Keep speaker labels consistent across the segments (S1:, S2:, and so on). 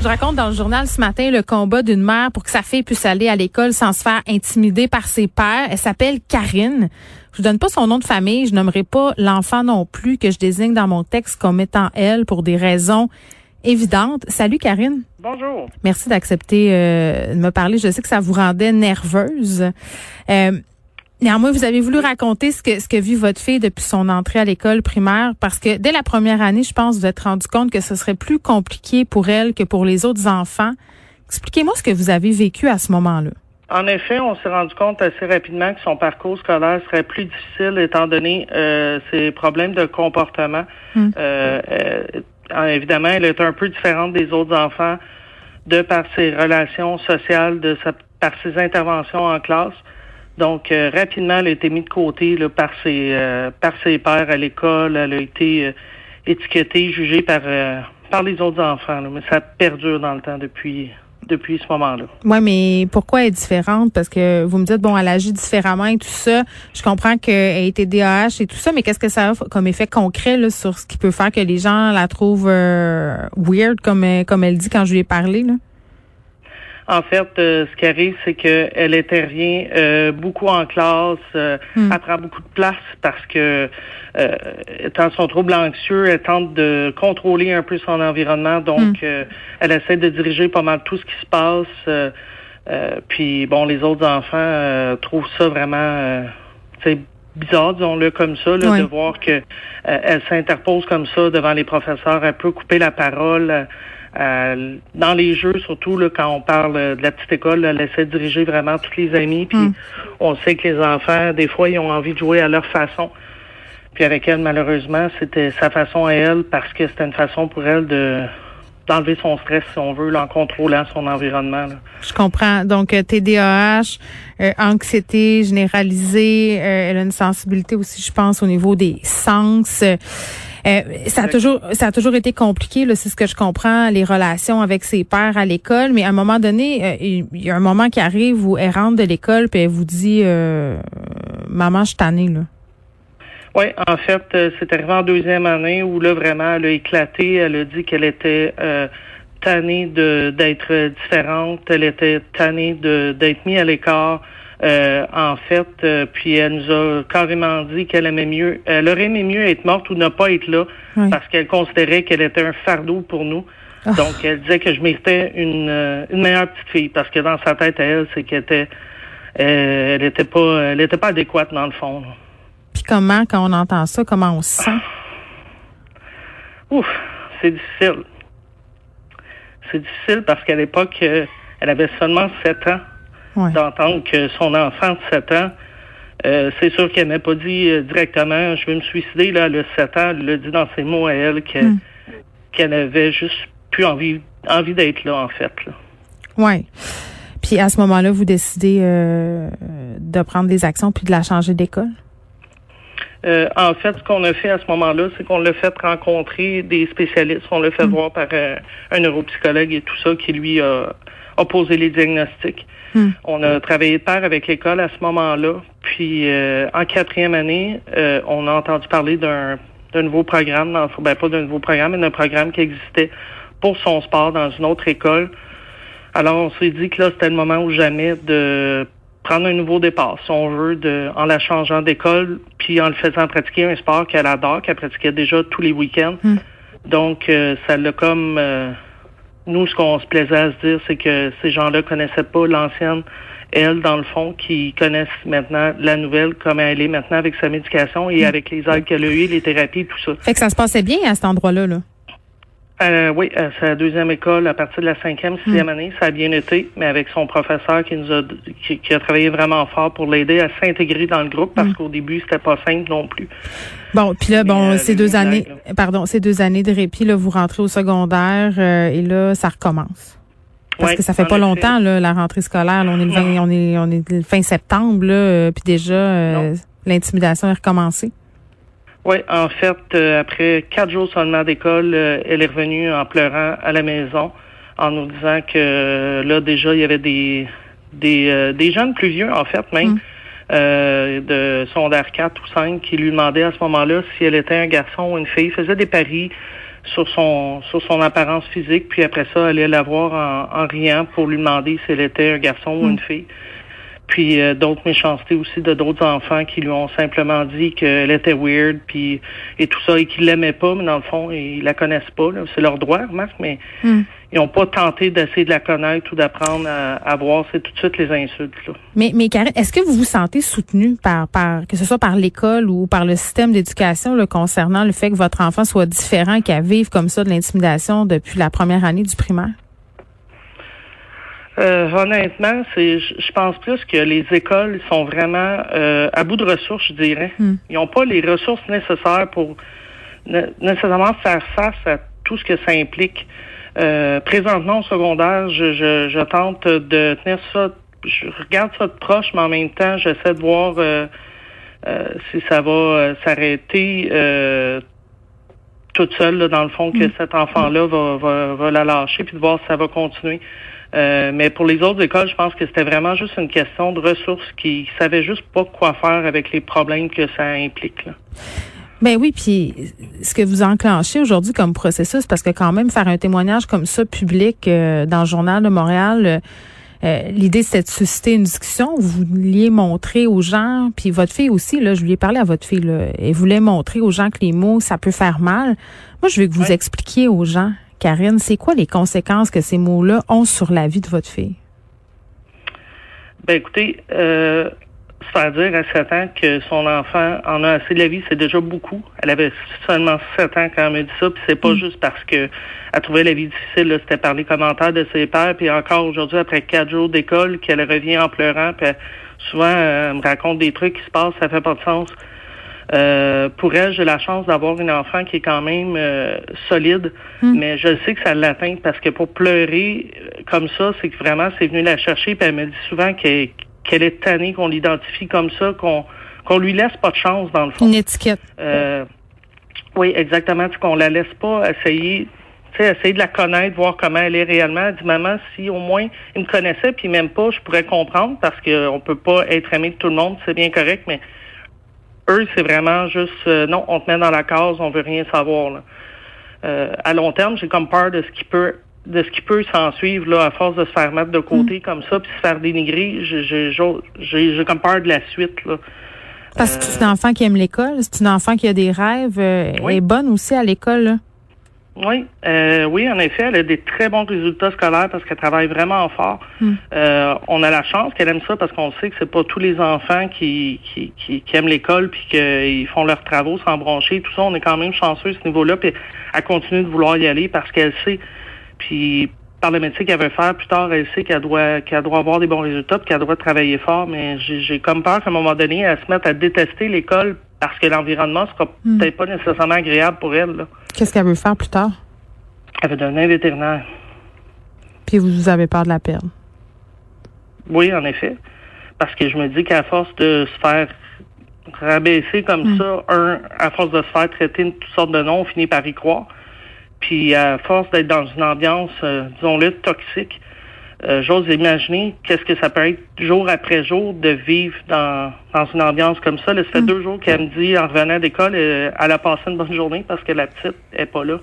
S1: Je raconte dans le journal ce matin le combat d'une mère pour que sa fille puisse aller à l'école sans se faire intimider par ses pères. Elle s'appelle Karine. Je donne pas son nom de famille, je nommerai pas l'enfant non plus que je désigne dans mon texte comme étant elle pour des raisons évidentes. Salut Karine.
S2: Bonjour.
S1: Merci d'accepter euh, de me parler. Je sais que ça vous rendait nerveuse. Euh, Néanmoins, vous avez voulu raconter ce que ce que vit votre fille depuis son entrée à l'école primaire parce que dès la première année, je pense, vous êtes rendu compte que ce serait plus compliqué pour elle que pour les autres enfants. Expliquez-moi ce que vous avez vécu à ce moment-là.
S2: En effet, on s'est rendu compte assez rapidement que son parcours scolaire serait plus difficile étant donné euh, ses problèmes de comportement. Hmm. Euh, euh, évidemment, elle est un peu différente des autres enfants de par ses relations sociales, de sa, par ses interventions en classe. Donc, euh, rapidement, elle a été mise de côté là, par ses euh, par ses pères à l'école. Elle a été euh, étiquetée, jugée par par les autres enfants. Mais ça perdure dans le temps depuis depuis ce moment-là.
S1: Oui, mais pourquoi elle est différente? Parce que vous me dites, bon, elle agit différemment et tout ça. Je comprends qu'elle était DAH et tout ça, mais qu'est-ce que ça a comme effet concret là, sur ce qui peut faire que les gens la trouvent weird, comme, comme elle dit quand je lui ai parlé? Là?
S2: En fait, euh, ce qui arrive, c'est qu'elle rien euh, beaucoup en classe, euh, hmm. elle prend beaucoup de place parce que étant son trouble anxieux, elle tente de contrôler un peu son environnement, donc hmm. elle essaie de diriger pas mal tout ce qui se passe. puis bon, les autres enfants trouvent ça vraiment bizarre, disons-le comme ça, de voir que elle s'interpose comme ça devant les professeurs, elle peut couper la parole. Euh, dans les jeux, surtout là, quand on parle de la petite école, elle essaie de diriger vraiment tous les amis. Puis hmm. on sait que les enfants, des fois, ils ont envie de jouer à leur façon. Puis avec elle, malheureusement, c'était sa façon à elle parce que c'était une façon pour elle de d'enlever son stress, si on veut, en contrôlant son environnement.
S1: Je comprends. Donc, TDAH, euh, euh, anxiété généralisée, elle a une sensibilité aussi, je pense, au niveau des sens. Euh, ça a toujours ça a toujours été compliqué, c'est ce que je comprends, les relations avec ses pères à l'école, mais à un moment donné, euh, il y a un moment qui arrive où elle rentre de l'école puis elle vous dit euh, Maman, je suis tannée là.
S2: Oui, en fait, c'est arrivé en deuxième année où là vraiment elle a éclaté, elle a dit qu'elle était tannée de d'être différente, elle était tannée de d'être mise à l'écart. Euh, en fait, euh, puis elle nous a carrément dit qu'elle aimait mieux, elle aurait aimé mieux être morte ou ne pas être là, parce qu'elle considérait qu'elle était un fardeau pour nous. Ah. Donc, elle disait que je méritais une, euh, une meilleure petite fille, parce que dans sa tête à elle, c'est qu'elle était, elle était pas, elle était pas adéquate dans le fond.
S1: Puis comment, quand on entend ça, comment on se sent?
S2: Ouf, c'est difficile. C'est difficile parce qu'à l'époque, elle avait seulement sept ans d'entendre que son enfant de 7 ans, euh, c'est sûr qu'elle n'a pas dit euh, directement je vais me suicider là, le 7 ans, elle l'a dit dans ses mots à elle hmm. qu'elle avait juste plus envie envie d'être là en fait.
S1: Ouais. Puis à ce moment-là, vous décidez euh, de prendre des actions puis de la changer d'école?
S2: en fait, ce qu'on a fait à ce moment-là, c'est qu'on l'a fait rencontrer des spécialistes. On l'a fait hmm. voir par un neuropsychologue et tout ça qui lui a, posé les diagnostics. Hmm. On a travaillé de pair avec l'école à ce moment-là. Puis euh, en quatrième année, euh, on a entendu parler d'un nouveau programme, dans, ben pas d'un nouveau programme, mais d'un programme qui existait pour son sport dans une autre école. Alors on s'est dit que là, c'était le moment ou jamais de prendre un nouveau départ, si on veut, de, en la changeant d'école, puis en le faisant pratiquer un sport qu'elle adore, qu'elle pratiquait déjà tous les week-ends. Hmm. Donc, euh, ça l'a comme nous, ce qu'on se plaisait à se dire, c'est que ces gens-là connaissaient pas l'ancienne elle, dans le fond, qui connaissent maintenant la nouvelle, comme elle est maintenant avec sa médication et mm. avec les aides qu'elle a eues, les thérapies, tout ça.
S1: Fait que ça se passait bien à cet endroit-là, là?
S2: Euh, oui, euh, c'est la deuxième école à partir de la cinquième, sixième mm. année. Ça a bien été, mais avec son professeur qui nous a qui, a travaillé vraiment fort pour l'aider à s'intégrer dans le groupe parce mm. qu'au début, c'était pas simple non plus.
S1: Bon, puis là, bon, euh, ces deux années, pardon, ces deux années de répit, là, vous rentrez au secondaire euh, et là, ça recommence. Parce que ça fait pas longtemps, là, la rentrée scolaire. on est le on est on est le fin septembre, là, puis déjà l'intimidation est recommencée.
S2: Oui, en fait, euh, après quatre jours seulement d'école, euh, elle est revenue en pleurant à la maison en nous disant que euh, là déjà il y avait des des, des jeunes plus vieux en fait même mm. de secondaire 4 ou 5 qui lui demandaient à ce moment-là si elle était un garçon ou une fille, faisait des paris sur son sur son apparence physique, puis après ça, aller la voir en, en riant pour lui demander si elle était un garçon ou une mm. fille. Puis euh, d'autres méchancetés aussi de d'autres enfants qui lui ont simplement dit qu'elle était weird, puis et tout ça, et qu'ils l'aimaient pas, mais dans le fond, ils la connaissent pas. C'est leur droit, Marc, mais mm. ils n'ont pas tenté d'essayer de la connaître ou d'apprendre à, voir. C'est tout de suite les insultes. Là.
S1: Mais, mais Karen, est-ce que vous vous sentez soutenu par, par que ce soit par l'école ou par le système d'éducation concernant le fait que votre enfant soit différent, qu'elle vive comme ça de l'intimidation depuis la première année du primaire?
S2: Euh, honnêtement, c'est, je pense plus que les écoles sont vraiment euh, à bout de ressources, je dirais. Hmm. Ils n'ont pas les ressources nécessaires pour nécessairement faire face à tout ce que ça implique. Euh, présentement au secondaire, je, je, je, tente de tenir ça, je regarde ça de proche, mais en même temps, j'essaie de voir si ça va s'arrêter toute seule, dans le fond, que hmm. cet enfant-là va, va, va la lâcher, puis de voir si ça va continuer. Euh, mais pour les autres écoles, je pense que c'était vraiment juste une question de ressources qui savaient juste pas quoi faire avec les problèmes que ça implique. Là.
S1: Ben oui, puis ce que vous enclenchez aujourd'hui comme processus, parce que quand même faire un témoignage comme ça public euh, dans le journal de Montréal, euh, l'idée c'était de susciter une discussion. Vous vouliez montrer aux gens, puis votre fille aussi, là, je lui ai parlé à votre fille, là, elle voulait montrer aux gens que les mots ça peut faire mal. Moi, je veux que vous expliquiez aux gens Karine, c'est quoi les conséquences que ces mots-là ont sur la vie de votre fille?
S2: Ben écoutez, euh, se faire dire à 7 ans que son enfant en a assez de la vie, c'est déjà beaucoup. Elle avait seulement 7 ans quand elle m'a dit ça, puis c'est pas mm. juste parce que elle trouvait la vie difficile, c'était par les commentaires de ses pères, puis encore aujourd'hui, après quatre jours d'école, qu'elle revient en pleurant, puis souvent elle me raconte des trucs qui se passent, ça fait pas de sens. Euh, pour elle, j'ai la chance d'avoir une enfant qui est quand même euh, solide, hmm. mais je sais que ça l'atteint parce que pour pleurer euh, comme ça, c'est que vraiment c'est venu la chercher. Puis elle me dit souvent qu'elle est tannée, qu'on l'identifie comme ça, qu'on qu'on lui laisse pas de chance dans le fond.
S1: Une étiquette.
S2: oui, exactement. Qu'on la laisse pas essayer essayer de la connaître, voir comment elle est réellement. Elle dit, maman, si au moins il me connaissait, puis même pas, je pourrais comprendre, parce qu'on peut pas être aimé de tout le monde, c'est bien correct, mais eux, c'est vraiment juste euh, non, on te met dans la case, on veut rien savoir. Euh, à long terme, j'ai comme peur de ce qui peut de ce qui peut s'en suivre là, à force de se faire mettre de côté mm. comme ça, puis se faire dénigrer. J'ai comme peur de la suite. Là.
S1: Parce que c'est un enfant qui aime l'école, c'est un enfant qui a des rêves, euh, elle est bonne aussi à l'école.
S2: Oui, euh, oui, en effet, elle a des très bons résultats scolaires parce qu'elle travaille vraiment fort. Hmm. Euh, on a la chance qu'elle aime ça parce qu'on sait que c'est pas tous les enfants qui, qui, qui, aiment l'école puis qu'ils font leurs travaux sans broncher. Tout ça, on est quand même chanceux à ce niveau-là. Puis elle continue de vouloir y aller parce qu'elle sait. Puis par le métier qu'elle veut faire plus tard, elle sait qu'elle doit qu'elle doit avoir des bons résultats, qu'elle doit travailler fort. Mais j'ai comme peur qu'à un moment donné, elle se mette à détester l'école parce que l'environnement sera hmm. peut-être pas nécessairement agréable pour elle.
S1: Qu'est-ce qu'elle veut faire plus tard?
S2: Elle veut devenir vétérinaire.
S1: Puis vous avez peur de la perdre?
S2: Oui, en effet. Parce que je me dis qu'à force de se faire rabaisser comme hmm. ça, un, à force de se faire traiter de toutes sortes de noms, on finit par y croire. Puis à force d'être dans une ambiance, euh, disons-le, toxique, euh, j'ose imaginer qu'est-ce que ça peut être jour après jour de vivre dans, dans une ambiance comme ça. Là, ça fait mm. deux jours qu'elle me dit, en revenant d'école, euh, elle a passé une bonne journée parce que la petite est pas là.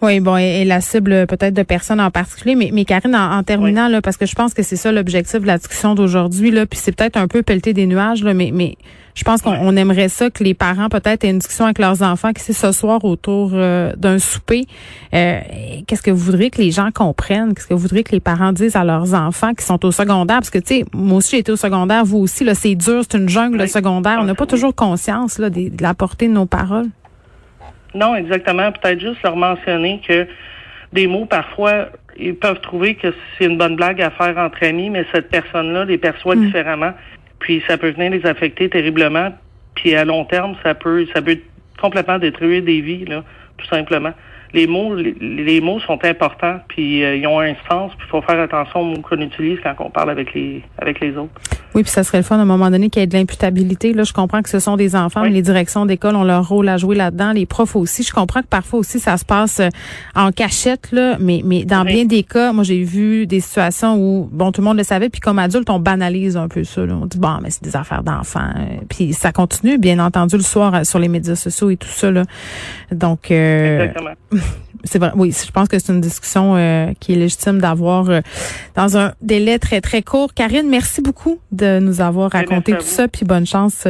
S1: Oui, bon, et, la cible peut-être de personnes en particulier, mais, mais Karine, en, terminant, là, parce que je pense que c'est ça l'objectif de la discussion d'aujourd'hui, là, puis c'est peut-être un peu pelleter des nuages, là, mais, mais je pense qu'on aimerait ça que les parents peut-être aient une discussion avec leurs enfants, qui c'est ce soir autour euh, d'un souper. Euh, qu'est-ce que vous voudriez que les gens comprennent? Qu'est-ce que vous voudriez que les parents disent à leurs enfants qui sont au secondaire? Parce que, tu sais, moi aussi, j'ai été au secondaire, vous aussi, là, c'est dur, c'est une jungle, le secondaire. On n'a pas toujours conscience, là, de, de la portée de nos paroles.
S2: Non, exactement. Peut-être juste leur mentionner que des mots, parfois, ils peuvent trouver que c'est une bonne blague à faire entre amis, mais cette personne-là les perçoit hmm. différemment. Puis ça peut venir les affecter terriblement. Puis à long terme, ça peut, ça peut complètement détruire des vies, là, tout simplement les mots, les, mots sont importants, puis euh, ils ont un sens, puis il faut faire attention aux mots qu'on utilise quand on parle avec les avec les autres.
S1: Oui, puis ça serait le fun à un moment donné qu'il y ait de l'imputabilité. Là, je comprends que ce sont des enfants, mais les directions d'école ont leur rôle à jouer là-dedans, les profs aussi. Je comprends que parfois aussi ça se passe euh, en cachette, là, mais mais dans bien des cas, moi j'ai vu des situations où bon tout le monde le savait, puis comme adulte on banalise un peu ça. Là. On dit bon, mais c'est des affaires d'enfants, puis ça continue bien entendu le soir euh, sur les médias sociaux et tout ça. Là. Donc.
S2: Exactement.
S1: C'est vrai, oui, je pense que c'est une discussion euh, qui est légitime d'avoir euh, dans un délai très très court. Karine, merci beaucoup de nous avoir raconté tout ça, puis bonne chance